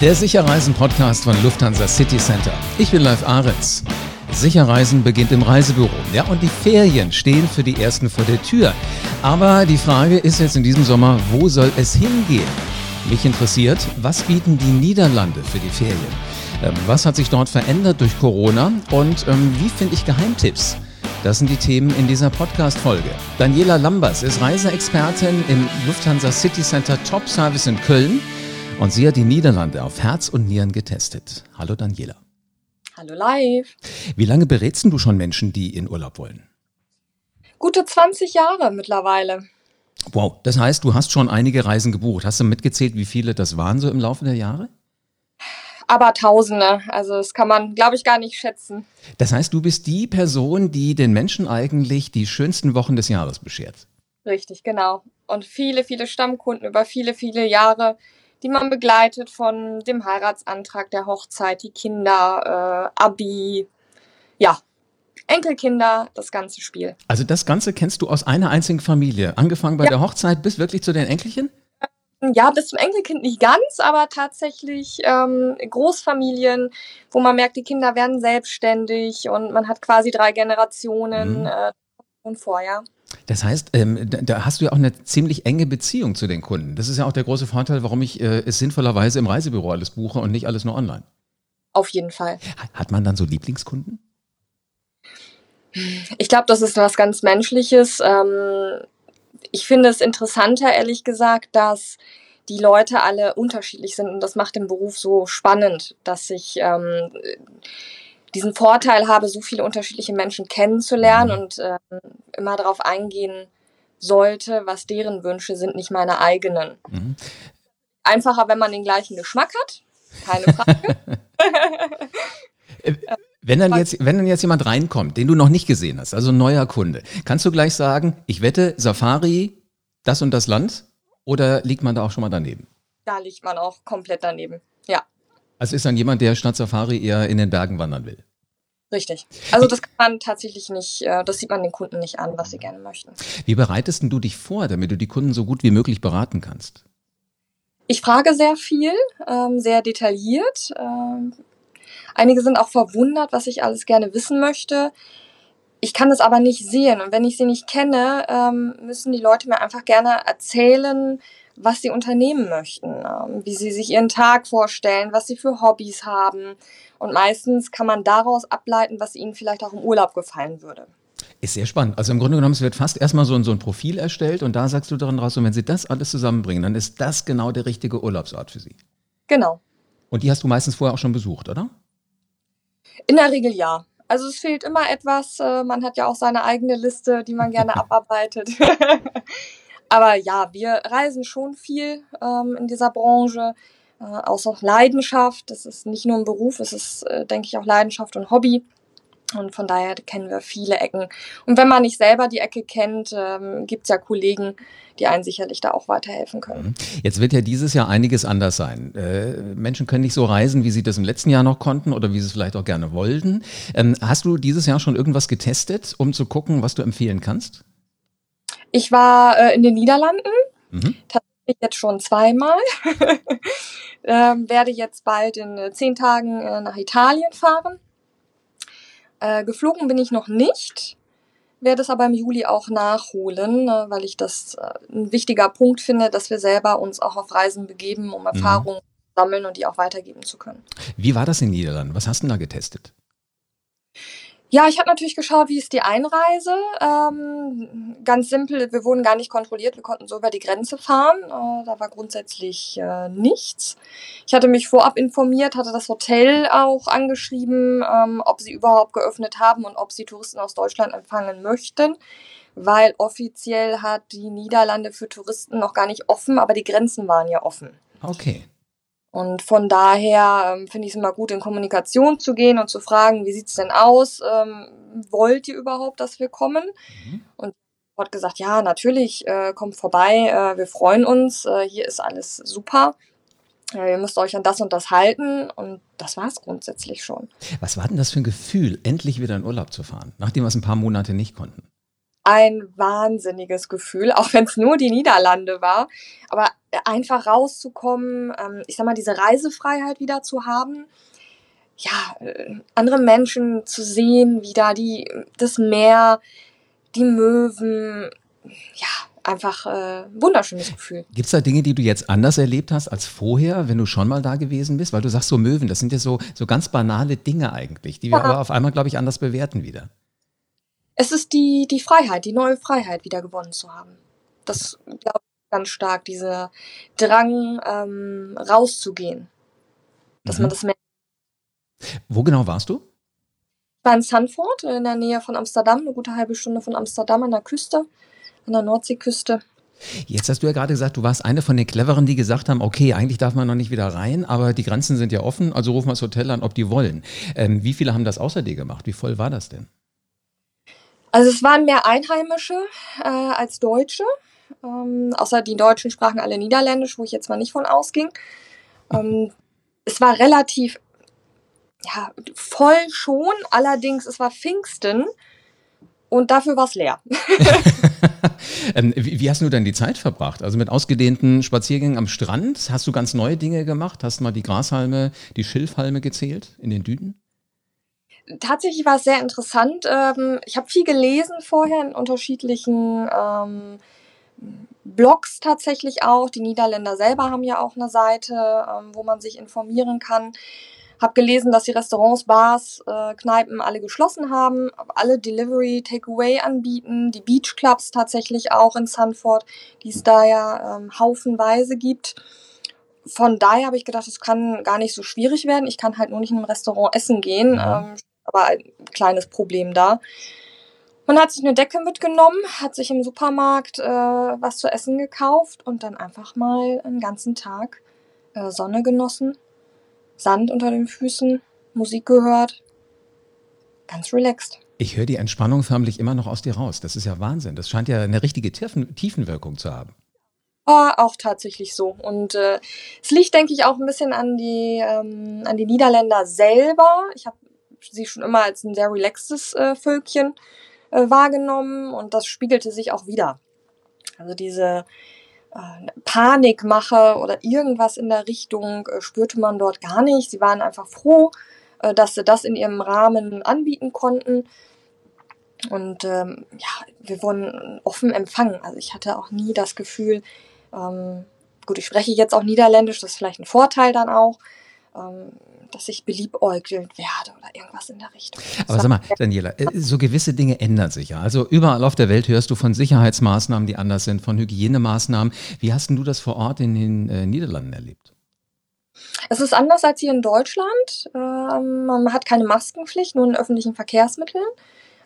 Der Sicherreisen-Podcast von Lufthansa City Center. Ich bin Live Ahrens. Sicherreisen beginnt im Reisebüro. Ja, und die Ferien stehen für die ersten vor der Tür. Aber die Frage ist jetzt in diesem Sommer, wo soll es hingehen? Mich interessiert, was bieten die Niederlande für die Ferien? Ähm, was hat sich dort verändert durch Corona? Und ähm, wie finde ich Geheimtipps? Das sind die Themen in dieser Podcast-Folge. Daniela Lambers ist Reiseexpertin im Lufthansa City Center Top Service in Köln und sie hat die Niederlande auf Herz und Nieren getestet. Hallo Daniela. Hallo live. Wie lange berätst du schon Menschen, die in Urlaub wollen? Gute 20 Jahre mittlerweile. Wow, das heißt, du hast schon einige Reisen gebucht. Hast du mitgezählt, wie viele das waren so im Laufe der Jahre? Aber Tausende. Also das kann man, glaube ich, gar nicht schätzen. Das heißt, du bist die Person, die den Menschen eigentlich die schönsten Wochen des Jahres beschert. Richtig, genau. Und viele, viele Stammkunden über viele, viele Jahre, die man begleitet von dem Heiratsantrag, der Hochzeit, die Kinder, äh, Abi, ja, Enkelkinder, das ganze Spiel. Also das Ganze kennst du aus einer einzigen Familie, angefangen bei ja. der Hochzeit bis wirklich zu den Enkelchen? Ja, bis zum Enkelkind nicht ganz, aber tatsächlich ähm, Großfamilien, wo man merkt, die Kinder werden selbstständig und man hat quasi drei Generationen mhm. äh, und vorher. Das heißt, ähm, da, da, hast du ja auch eine ziemlich enge Beziehung zu den Kunden. Das ist ja auch der große Vorteil, warum ich äh, es sinnvollerweise im Reisebüro alles buche und nicht alles nur online. Auf jeden Fall. Hat man dann so Lieblingskunden? Ich glaube, das ist was ganz Menschliches. Ähm, ich finde es interessanter, ehrlich gesagt, dass die Leute alle unterschiedlich sind und das macht den Beruf so spannend, dass ich ähm, diesen Vorteil habe, so viele unterschiedliche Menschen kennenzulernen und ähm, immer darauf eingehen sollte, was deren Wünsche sind, nicht meine eigenen. Mhm. Einfacher, wenn man den gleichen Geschmack hat, keine Frage. Äh, wenn dann, jetzt, wenn dann jetzt jemand reinkommt, den du noch nicht gesehen hast, also ein neuer Kunde, kannst du gleich sagen, ich wette, Safari, das und das Land? Oder liegt man da auch schon mal daneben? Da liegt man auch komplett daneben, ja. Also ist dann jemand, der statt Safari eher in den Bergen wandern will? Richtig. Also das kann man tatsächlich nicht, äh, das sieht man den Kunden nicht an, was sie gerne möchten. Wie bereitest du dich vor, damit du die Kunden so gut wie möglich beraten kannst? Ich frage sehr viel, ähm, sehr detailliert. Ähm, Einige sind auch verwundert, was ich alles gerne wissen möchte. Ich kann es aber nicht sehen. Und wenn ich sie nicht kenne, ähm, müssen die Leute mir einfach gerne erzählen, was sie unternehmen möchten, ähm, wie sie sich ihren Tag vorstellen, was sie für Hobbys haben. Und meistens kann man daraus ableiten, was ihnen vielleicht auch im Urlaub gefallen würde. Ist sehr spannend. Also im Grunde genommen, es wird fast erstmal so ein, so ein Profil erstellt und da sagst du daran raus, und wenn sie das alles zusammenbringen, dann ist das genau der richtige Urlaubsort für sie. Genau. Und die hast du meistens vorher auch schon besucht, oder? In der Regel ja. Also es fehlt immer etwas. Äh, man hat ja auch seine eigene Liste, die man gerne abarbeitet. Aber ja, wir reisen schon viel ähm, in dieser Branche. Äh, aus Leidenschaft. Das ist nicht nur ein Beruf, es ist, äh, denke ich, auch Leidenschaft und Hobby. Und von daher kennen wir viele Ecken. Und wenn man nicht selber die Ecke kennt, ähm, gibt es ja Kollegen, die einen sicherlich da auch weiterhelfen können. Mhm. Jetzt wird ja dieses Jahr einiges anders sein. Äh, Menschen können nicht so reisen, wie sie das im letzten Jahr noch konnten oder wie sie es vielleicht auch gerne wollten. Ähm, hast du dieses Jahr schon irgendwas getestet, um zu gucken, was du empfehlen kannst? Ich war äh, in den Niederlanden, mhm. tatsächlich jetzt schon zweimal. ähm, werde jetzt bald in äh, zehn Tagen äh, nach Italien fahren äh, geflogen bin ich noch nicht, werde es aber im Juli auch nachholen, äh, weil ich das äh, ein wichtiger Punkt finde, dass wir selber uns auch auf Reisen begeben, um mhm. Erfahrungen mhm. sammeln und die auch weitergeben zu können. Wie war das in Niederlanden? Was hast du da getestet? Ja, ich habe natürlich geschaut, wie ist die Einreise. Ähm, ganz simpel, wir wurden gar nicht kontrolliert, wir konnten so über die Grenze fahren. Äh, da war grundsätzlich äh, nichts. Ich hatte mich vorab informiert, hatte das Hotel auch angeschrieben, ähm, ob sie überhaupt geöffnet haben und ob sie Touristen aus Deutschland empfangen möchten. Weil offiziell hat die Niederlande für Touristen noch gar nicht offen, aber die Grenzen waren ja offen. Okay. Und von daher ähm, finde ich es immer gut, in Kommunikation zu gehen und zu fragen, wie sieht's denn aus? Ähm, wollt ihr überhaupt, dass wir kommen? Mhm. Und hat gesagt, ja, natürlich, äh, kommt vorbei, äh, wir freuen uns, äh, hier ist alles super. Äh, ihr müsst euch an das und das halten und das war es grundsätzlich schon. Was war denn das für ein Gefühl, endlich wieder in Urlaub zu fahren, nachdem wir es ein paar Monate nicht konnten? ein wahnsinniges Gefühl, auch wenn es nur die Niederlande war. Aber einfach rauszukommen, ähm, ich sag mal, diese Reisefreiheit wieder zu haben, ja, äh, andere Menschen zu sehen, wieder die, das Meer, die Möwen, ja, einfach äh, wunderschönes Gefühl. Gibt es da Dinge, die du jetzt anders erlebt hast als vorher, wenn du schon mal da gewesen bist? Weil du sagst so Möwen, das sind ja so, so ganz banale Dinge eigentlich, die wir ja. aber auf einmal, glaube ich, anders bewerten wieder. Es ist die, die Freiheit, die neue Freiheit wieder gewonnen zu haben. Das glaube ich ganz stark, dieser Drang ähm, rauszugehen. Dass mhm. man das merkt. Wo genau warst du? Ich war in Sanford, in der Nähe von Amsterdam, eine gute halbe Stunde von Amsterdam an der Küste an der Nordseeküste. Jetzt hast du ja gerade gesagt, du warst eine von den Cleveren, die gesagt haben, okay, eigentlich darf man noch nicht wieder rein, aber die Grenzen sind ja offen, also rufen wir das Hotel an, ob die wollen. Ähm, wie viele haben das außer dir gemacht? Wie voll war das denn? Also es waren mehr Einheimische äh, als Deutsche. Ähm, außer die Deutschen sprachen alle Niederländisch, wo ich jetzt mal nicht von ausging. Ähm, es war relativ ja, voll schon, allerdings es war Pfingsten und dafür war es leer. ähm, wie, wie, hast du denn die Zeit verbracht? Also mit ausgedehnten Spaziergängen am Strand? Hast du ganz neue Dinge gemacht? Hast du mal die Grashalme, die Schilfhalme gezählt in den Dünen? Tatsächlich war es sehr interessant. Ähm, ich habe viel gelesen vorher in unterschiedlichen ähm, Blogs tatsächlich auch. Die Niederländer selber haben ja auch eine Seite, ähm, wo man sich informieren kann. Habe gelesen, dass die Restaurants, Bars, äh, Kneipen alle geschlossen haben, alle Delivery, Takeaway anbieten, die Beachclubs tatsächlich auch in Sanford, die es da ja ähm, haufenweise gibt. Von daher habe ich gedacht, es kann gar nicht so schwierig werden. Ich kann halt nur nicht in einem Restaurant essen gehen, ja. ähm, aber ein kleines Problem da. Man hat sich eine Decke mitgenommen, hat sich im Supermarkt äh, was zu essen gekauft und dann einfach mal einen ganzen Tag äh, Sonne genossen Sand unter den Füßen, Musik gehört, ganz relaxed. Ich höre die Entspannung förmlich immer noch aus dir raus. Das ist ja Wahnsinn. Das scheint ja eine richtige Tiefenwirkung zu haben. War auch tatsächlich so. Und äh, es liegt, denke ich, auch ein bisschen an die, ähm, an die Niederländer selber. Ich habe sie schon immer als ein sehr relaxtes äh, Völkchen äh, wahrgenommen und das spiegelte sich auch wieder. Also diese äh, Panikmache oder irgendwas in der Richtung äh, spürte man dort gar nicht. Sie waren einfach froh, dass sie das in ihrem Rahmen anbieten konnten. Und ähm, ja, wir wurden offen empfangen. Also ich hatte auch nie das Gefühl, ähm, gut, ich spreche jetzt auch Niederländisch, das ist vielleicht ein Vorteil dann auch. Ähm, dass ich beliebäugelt werde oder irgendwas in der Richtung. Aber sag mal, Daniela, äh, so gewisse Dinge ändern sich ja. Also überall auf der Welt hörst du von Sicherheitsmaßnahmen, die anders sind, von Hygienemaßnahmen. Wie hast du das vor Ort in den äh, Niederlanden erlebt? Es ist anders als hier in Deutschland. Ähm, man hat keine Maskenpflicht, nur in öffentlichen Verkehrsmitteln.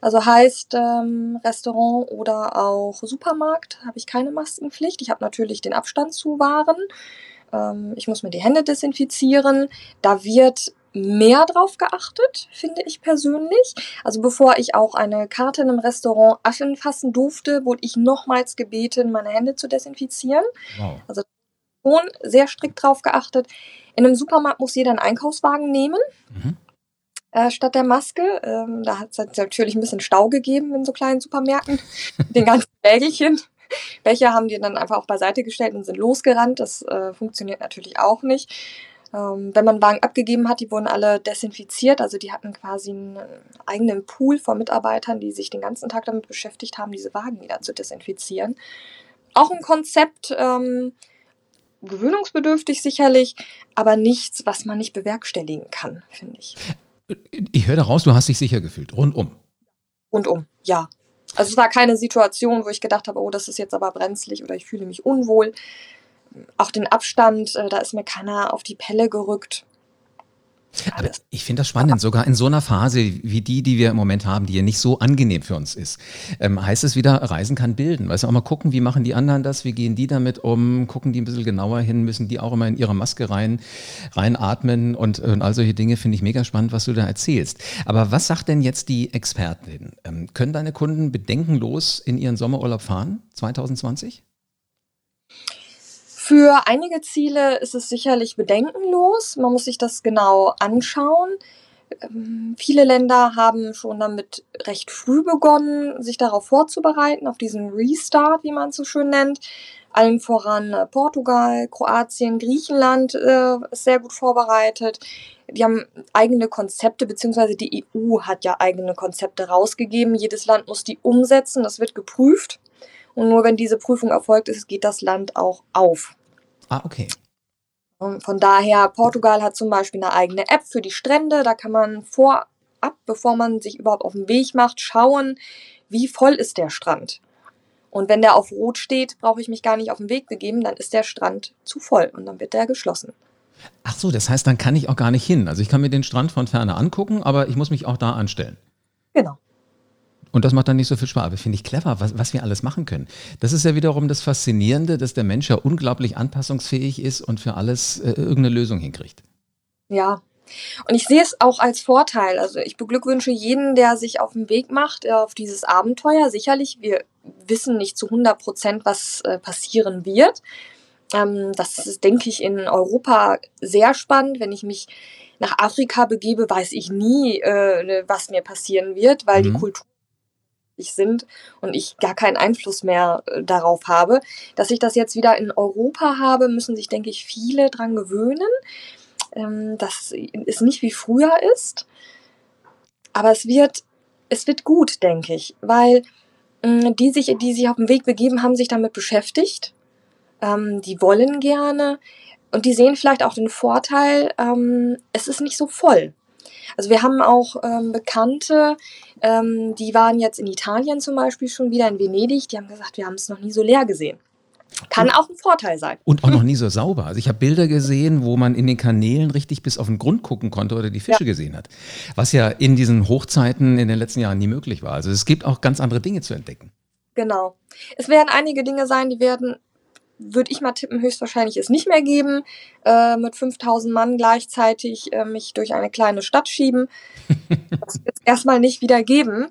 Also heißt ähm, Restaurant oder auch Supermarkt habe ich keine Maskenpflicht. Ich habe natürlich den Abstand zu wahren. Ähm, ich muss mir die Hände desinfizieren. Da wird mehr drauf geachtet, finde ich persönlich. Also bevor ich auch eine Karte in einem Restaurant anfassen durfte, wurde ich nochmals gebeten, meine Hände zu desinfizieren. Wow. Also schon sehr strikt drauf geachtet. In einem Supermarkt muss jeder einen Einkaufswagen nehmen. Mhm. Äh, statt der Maske. Ähm, da hat es natürlich ein bisschen Stau gegeben in so kleinen Supermärkten. den ganzen Wägelchen. Welche haben die dann einfach auch beiseite gestellt und sind losgerannt. Das äh, funktioniert natürlich auch nicht. Ähm, wenn man Wagen abgegeben hat, die wurden alle desinfiziert. Also die hatten quasi einen eigenen Pool von Mitarbeitern, die sich den ganzen Tag damit beschäftigt haben, diese Wagen wieder zu desinfizieren. Auch ein Konzept, ähm, gewöhnungsbedürftig sicherlich, aber nichts, was man nicht bewerkstelligen kann, finde ich. Ich höre daraus, du hast dich sicher gefühlt, rundum. Rundum, ja. Also es war keine Situation, wo ich gedacht habe, oh, das ist jetzt aber brenzlig oder ich fühle mich unwohl. Auch den Abstand, äh, da ist mir keiner auf die Pelle gerückt. Aber ich finde das spannend, sogar in so einer Phase wie die, die wir im Moment haben, die ja nicht so angenehm für uns ist, ähm, heißt es wieder, Reisen kann bilden. Weißt du, auch mal gucken, wie machen die anderen das, wie gehen die damit um, gucken die ein bisschen genauer hin, müssen die auch immer in ihre Maske rein, reinatmen und, und all solche Dinge finde ich mega spannend, was du da erzählst. Aber was sagt denn jetzt die Expertin? Ähm, können deine Kunden bedenkenlos in ihren Sommerurlaub fahren 2020? Für einige Ziele ist es sicherlich bedenkenlos. Man muss sich das genau anschauen. ähm, viele Länder haben schon damit recht früh begonnen, sich darauf vorzubereiten, auf diesen Restart, wie man es so schön nennt. Allen voran äh, Portugal, Kroatien, Griechenland äh, ist sehr gut vorbereitet. Die haben eigene Konzepte, beziehungsweise die EU hat ja eigene Konzepte rausgegeben. Jedes Land muss die umsetzen, das wird geprüft. Und nur wenn diese Prüfung erfolgt ist, geht das Land auch auf. Ah, okay. Von daher, Portugal hat zum Beispiel eine eigene App für die Strände. Da kann man vorab, bevor man sich überhaupt auf den Weg macht, schauen, wie voll ist der Strand. Und wenn der auf Rot steht, brauche ich mich gar nicht auf den Weg begeben, dann ist der Strand zu voll und dann wird der geschlossen. Ach so, das heißt, dann kann ich auch gar nicht hin. Also ich kann mir den Strand von ferne angucken, aber ich muss mich auch da anstellen. Genau. Und das macht dann nicht so viel Spaß. Aber finde ich clever, was, was wir alles machen können. Das ist ja wiederum das Faszinierende, dass der Mensch ja unglaublich anpassungsfähig ist und für alles äh, irgendeine Lösung hinkriegt. Ja. Und ich sehe es auch als Vorteil. Also ich beglückwünsche jeden, der sich auf den Weg macht, äh, auf dieses Abenteuer. Sicherlich, wir wissen nicht zu 100 Prozent, was äh, passieren wird. Ähm, das ist, denke ich, in Europa sehr spannend. Wenn ich mich nach Afrika begebe, weiß ich nie, äh, was mir passieren wird, weil mhm. die Kultur sind und ich gar keinen Einfluss mehr äh, darauf habe. Dass ich das jetzt wieder in Europa habe, müssen sich, denke ich, viele dran gewöhnen. Ähm, dass es nicht wie früher ist. Aber es wird, es wird gut, denke ich, weil äh, die sich, die sich auf den Weg begeben, haben sich damit beschäftigt. Ähm, die wollen gerne und die sehen vielleicht auch den Vorteil, ähm, es ist nicht so voll. Also wir haben auch ähm, Bekannte, ähm, die waren jetzt in Italien zum Beispiel schon wieder in Venedig, die haben gesagt, wir haben es noch nie so leer gesehen. Kann auch ein Vorteil sein. Und auch noch nie so sauber. Also ich habe Bilder gesehen, wo man in den Kanälen richtig bis auf den Grund gucken konnte oder die Fische ja. gesehen hat. Was ja in diesen Hochzeiten in den letzten Jahren nie möglich war. Also es gibt auch ganz andere Dinge zu entdecken. Genau. Es werden einige Dinge sein, die werden würde ich mal tippen, höchstwahrscheinlich es nicht mehr geben, äh, mit 5000 Mann gleichzeitig äh, mich durch eine kleine Stadt schieben. Das wird es erstmal nicht wieder geben.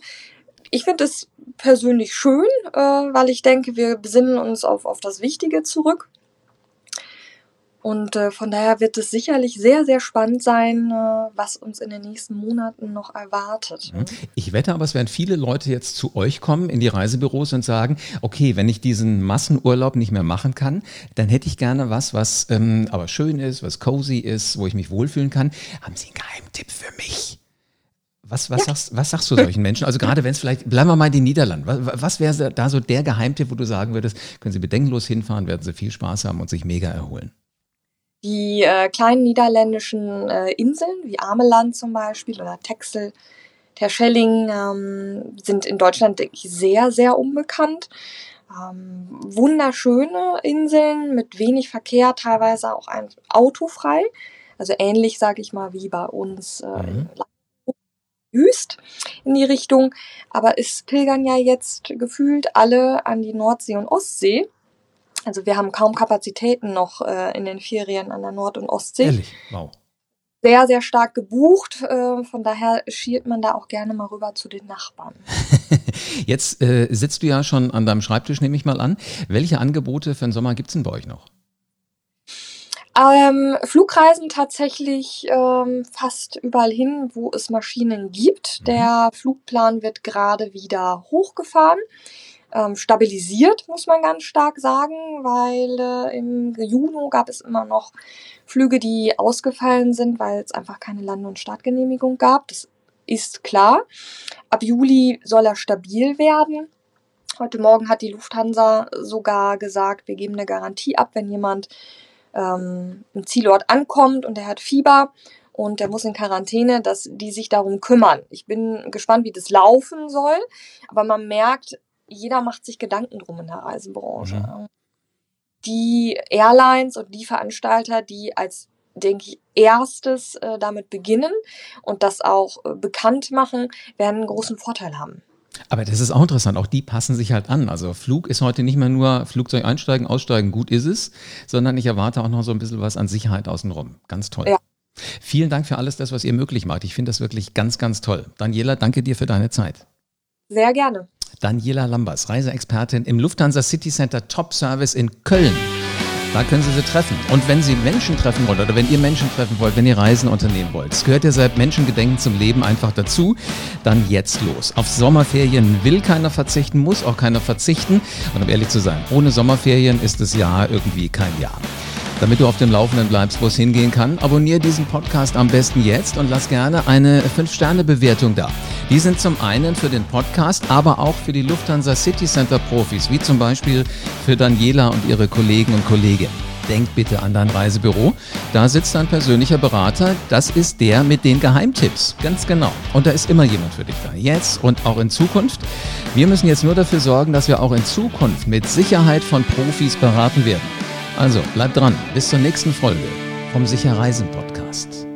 Ich finde es persönlich schön, äh, weil ich denke, wir besinnen uns auf, auf das Wichtige zurück. Und äh, von daher wird es sicherlich sehr, sehr spannend sein, äh, was uns in den nächsten Monaten noch erwartet. Mhm. Ich wette aber, es werden viele Leute jetzt zu euch kommen in die Reisebüros und sagen, okay, wenn ich diesen Massenurlaub nicht mehr machen kann, dann hätte ich gerne was, was ähm, aber schön ist, was cozy ist, wo ich mich wohlfühlen kann. Haben Sie einen Geheimtipp für mich? Was, was, ja. sagst, was sagst du solchen Menschen? Also gerade wenn es vielleicht, bleiben wir mal in den Niederlanden. Was, was wäre da so der Geheimtipp, wo du sagen würdest, können Sie bedenkenlos hinfahren, werden Sie viel Spaß haben und sich mega erholen? Die äh, kleinen niederländischen äh, Inseln, wie Ameland zum Beispiel oder Texel, Terschelling, ähm, sind in Deutschland, denke ich, sehr, sehr unbekannt. Ähm, wunderschöne Inseln mit wenig Verkehr, teilweise auch ein autofrei. Also ähnlich, sage ich mal, wie bei uns äh, mhm. Wüst in die Richtung. Aber es pilgern ja jetzt gefühlt alle an die Nordsee und Ostsee. Also wir haben kaum Kapazitäten noch äh, in den Ferien an der Nord- und Ostsee. Ehrlich? Wow. Sehr, sehr stark gebucht. Äh, von daher schielt man da auch gerne mal rüber zu den Nachbarn. Jetzt äh, sitzt du ja schon an deinem Schreibtisch, nehme ich mal an. Welche Angebote für den Sommer gibt es denn bei euch noch? Ähm, Flugreisen tatsächlich ähm, fast überall hin, wo es Maschinen gibt. Mhm. Der Flugplan wird gerade wieder hochgefahren ähm, stabilisiert, muss man ganz stark sagen, weil äh, im Juni gab es immer noch Flüge, die ausgefallen sind, weil es einfach keine Land- und Startgenehmigung gab. Das ist klar. Ab Juli soll er stabil werden. Heute Morgen hat die Lufthansa sogar gesagt, wir geben eine Garantie ab, wenn jemand ähm, im Zielort ankommt und er hat Fieber und der muss in Quarantäne, dass die sich darum kümmern. Ich bin gespannt, wie das laufen soll, aber man merkt, jeder macht sich Gedanken drum in der Reisebranche. Mhm. Die Airlines und die Veranstalter, die als denke ich, erstes äh, damit beginnen und das auch äh, bekannt machen, werden einen großen Vorteil haben. Aber das ist auch interessant, auch die passen sich halt an. Also Flug ist heute nicht mehr nur Flugzeug einsteigen, aussteigen, gut ist es, sondern ich erwarte auch noch so ein bisschen was an Sicherheit außenrum. Ganz toll. Ja. Vielen Dank für alles das, was ihr möglich macht. Ich finde das wirklich ganz, ganz toll. Daniela, danke dir für deine Zeit. Sehr gerne. Daniela Lambers, Reiseexpertin im Lufthansa City Center Top Service in Köln. Da können Sie sie treffen. Und wenn Sie Menschen treffen wollen oder wenn ihr Menschen treffen wollt, wenn ihr Reisen unternehmen wollt, es gehört ja seit Menschengedenken zum Leben einfach dazu, dann jetzt los. Auf Sommerferien will keiner verzichten, muss auch keiner verzichten. Und um ehrlich zu sein, ohne Sommerferien ist das Jahr irgendwie kein Jahr. Damit du auf dem Laufenden bleibst, wo es hingehen kann, abonniere diesen Podcast am besten jetzt und lass gerne eine 5-Sterne-Bewertung da. Die sind zum einen für den Podcast, aber auch für die Lufthansa City Center Profis, wie zum Beispiel für Daniela und ihre Kollegen und Kolleginnen. Denk bitte an dein Reisebüro. Da sitzt ein persönlicher Berater. Das ist der mit den Geheimtipps. Ganz genau. Und da ist immer jemand für dich da. Jetzt und auch in Zukunft. Wir müssen jetzt nur dafür sorgen, dass wir auch in Zukunft mit Sicherheit von Profis beraten werden. Also bleib dran. Bis zur nächsten Folge vom Sicher Reisen Podcast.